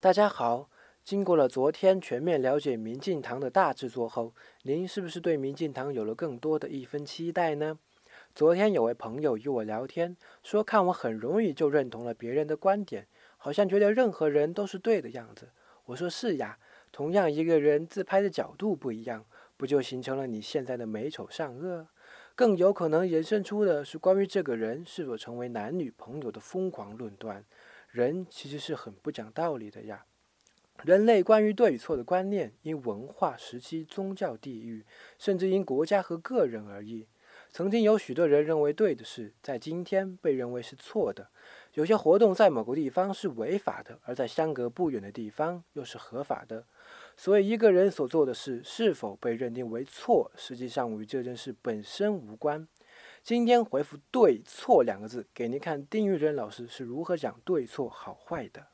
大家好，经过了昨天全面了解民进党的大制作后，您是不是对民进党有了更多的一分期待呢？昨天有位朋友与我聊天，说看我很容易就认同了别人的观点，好像觉得任何人都是对的样子。我说是呀，同样一个人自拍的角度不一样，不就形成了你现在的美丑善恶？更有可能延伸出的是关于这个人是否成为男女朋友的疯狂论断。人其实是很不讲道理的呀。人类关于对与错的观念，因文化、时期、宗教、地域，甚至因国家和个人而异。曾经有许多人认为对的事，在今天被认为是错的；有些活动在某个地方是违法的，而在相隔不远的地方又是合法的。所以，一个人所做的事是否被认定为错，实际上与这件事本身无关。今天回复“对错”两个字，给您看丁玉珍老师是如何讲对错好坏的。